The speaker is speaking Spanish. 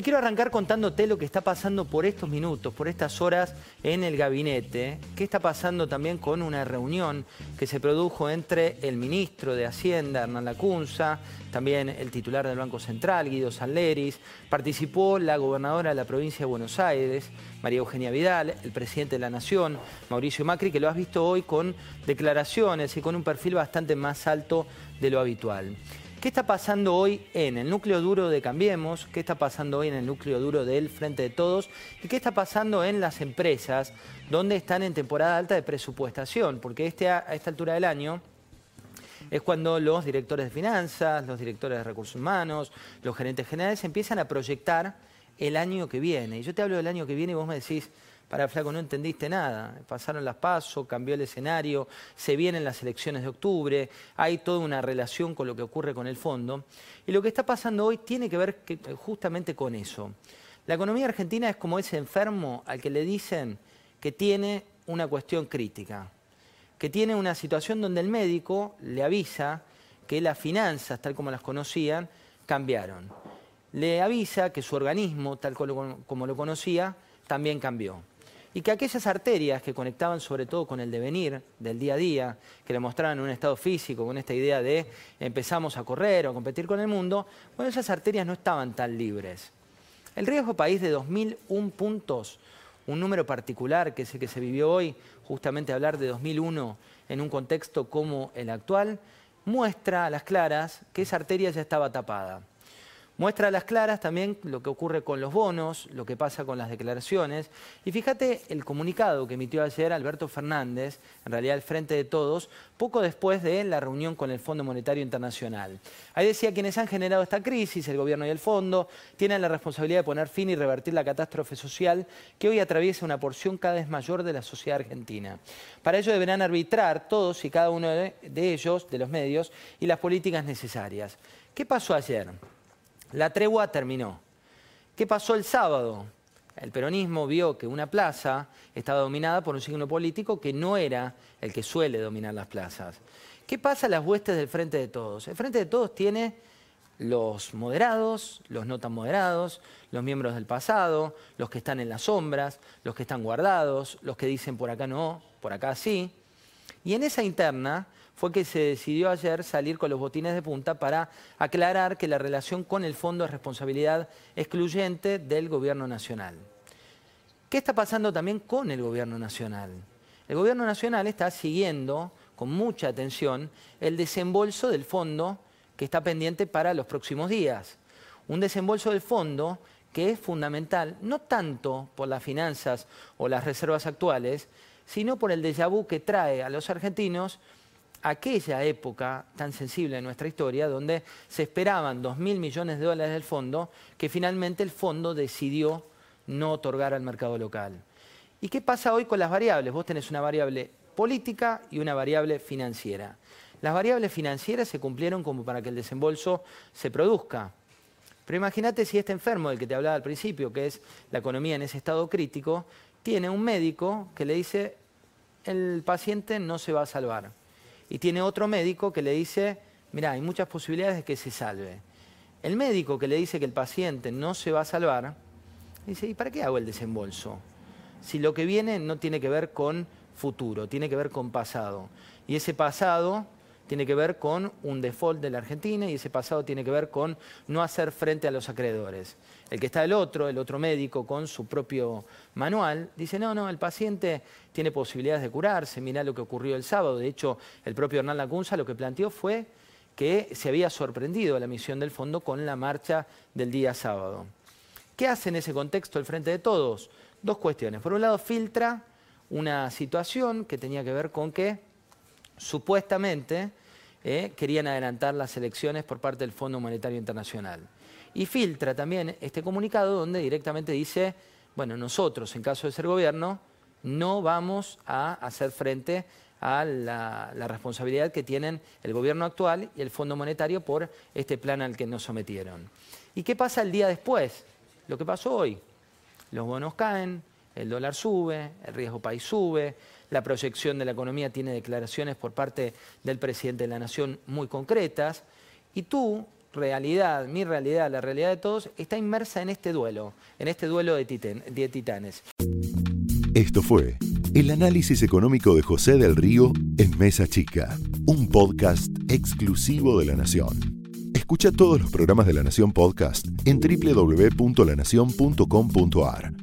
Y quiero arrancar contándote lo que está pasando por estos minutos, por estas horas en el gabinete. ¿Qué está pasando también con una reunión que se produjo entre el ministro de Hacienda, Hernán Lacunza, también el titular del Banco Central, Guido Sanleris, participó la gobernadora de la provincia de Buenos Aires, María Eugenia Vidal, el presidente de la Nación, Mauricio Macri, que lo has visto hoy con declaraciones y con un perfil bastante más alto de lo habitual. ¿Qué está pasando hoy en el núcleo duro de Cambiemos? ¿Qué está pasando hoy en el núcleo duro del Frente de Todos? ¿Y qué está pasando en las empresas donde están en temporada alta de presupuestación? Porque este, a esta altura del año es cuando los directores de finanzas, los directores de recursos humanos, los gerentes generales empiezan a proyectar el año que viene. Y yo te hablo del año que viene y vos me decís, para flaco, no entendiste nada. Pasaron las pasos, cambió el escenario, se vienen las elecciones de octubre, hay toda una relación con lo que ocurre con el fondo. Y lo que está pasando hoy tiene que ver justamente con eso. La economía argentina es como ese enfermo al que le dicen que tiene una cuestión crítica, que tiene una situación donde el médico le avisa que las finanzas, tal como las conocían, cambiaron. Le avisa que su organismo, tal como lo conocía, también cambió y que aquellas arterias que conectaban sobre todo con el devenir del día a día, que le mostraban un estado físico, con esta idea de empezamos a correr o a competir con el mundo, bueno, esas arterias no estaban tan libres. El riesgo país de 2.001 puntos, un número particular que es el que se vivió hoy, justamente hablar de 2001 en un contexto como el actual, muestra a las claras que esa arteria ya estaba tapada. Muestra a las claras también lo que ocurre con los bonos, lo que pasa con las declaraciones. Y fíjate el comunicado que emitió ayer Alberto Fernández, en realidad el Frente de Todos, poco después de la reunión con el Fondo Monetario Internacional. Ahí decía, quienes han generado esta crisis, el gobierno y el fondo, tienen la responsabilidad de poner fin y revertir la catástrofe social que hoy atraviesa una porción cada vez mayor de la sociedad argentina. Para ello deberán arbitrar todos y cada uno de ellos, de los medios, y las políticas necesarias. ¿Qué pasó ayer? La tregua terminó. ¿Qué pasó el sábado? El peronismo vio que una plaza estaba dominada por un signo político que no era el que suele dominar las plazas. ¿Qué pasa a las huestes del Frente de Todos? El Frente de Todos tiene los moderados, los no tan moderados, los miembros del pasado, los que están en las sombras, los que están guardados, los que dicen por acá no, por acá sí. Y en esa interna fue que se decidió ayer salir con los botines de punta para aclarar que la relación con el fondo es responsabilidad excluyente del gobierno nacional. ¿Qué está pasando también con el gobierno nacional? El gobierno nacional está siguiendo con mucha atención el desembolso del fondo que está pendiente para los próximos días. Un desembolso del fondo que es fundamental, no tanto por las finanzas o las reservas actuales, sino por el déjà vu que trae a los argentinos aquella época tan sensible de nuestra historia, donde se esperaban 2.000 millones de dólares del fondo, que finalmente el fondo decidió no otorgar al mercado local. ¿Y qué pasa hoy con las variables? Vos tenés una variable política y una variable financiera. Las variables financieras se cumplieron como para que el desembolso se produzca. Pero imagínate si este enfermo del que te hablaba al principio, que es la economía en ese estado crítico, tiene un médico que le dice, el paciente no se va a salvar y tiene otro médico que le dice, mira, hay muchas posibilidades de que se salve. El médico que le dice que el paciente no se va a salvar, dice, ¿y para qué hago el desembolso? Si lo que viene no tiene que ver con futuro, tiene que ver con pasado. Y ese pasado tiene que ver con un default de la Argentina y ese pasado tiene que ver con no hacer frente a los acreedores. El que está el otro, el otro médico con su propio manual, dice, no, no, el paciente tiene posibilidades de curarse, mirá lo que ocurrió el sábado. De hecho, el propio Hernán Lacunza lo que planteó fue que se había sorprendido la misión del fondo con la marcha del día sábado. ¿Qué hace en ese contexto el Frente de Todos? Dos cuestiones. Por un lado, filtra una situación que tenía que ver con que supuestamente eh, querían adelantar las elecciones por parte del Fondo Monetario Internacional. Y filtra también este comunicado donde directamente dice, bueno, nosotros, en caso de ser gobierno, no vamos a hacer frente a la, la, responsabilidad que tienen el gobierno actual y el Fondo Monetario por este plan al que nos sometieron. ¿Y qué pasa el día después? Lo que pasó hoy. los bonos caen, el dólar sube, el riesgo país sube, la proyección de la economía tiene declaraciones por parte del presidente de la Nación muy concretas, y tú, realidad, mi realidad, la realidad de todos, está inmersa en este duelo, en este duelo de, de titanes. Esto fue el análisis económico de José del Río en Mesa Chica, un podcast exclusivo de la Nación. Escucha todos los programas de La Nación Podcast en www.lanacion.com.ar.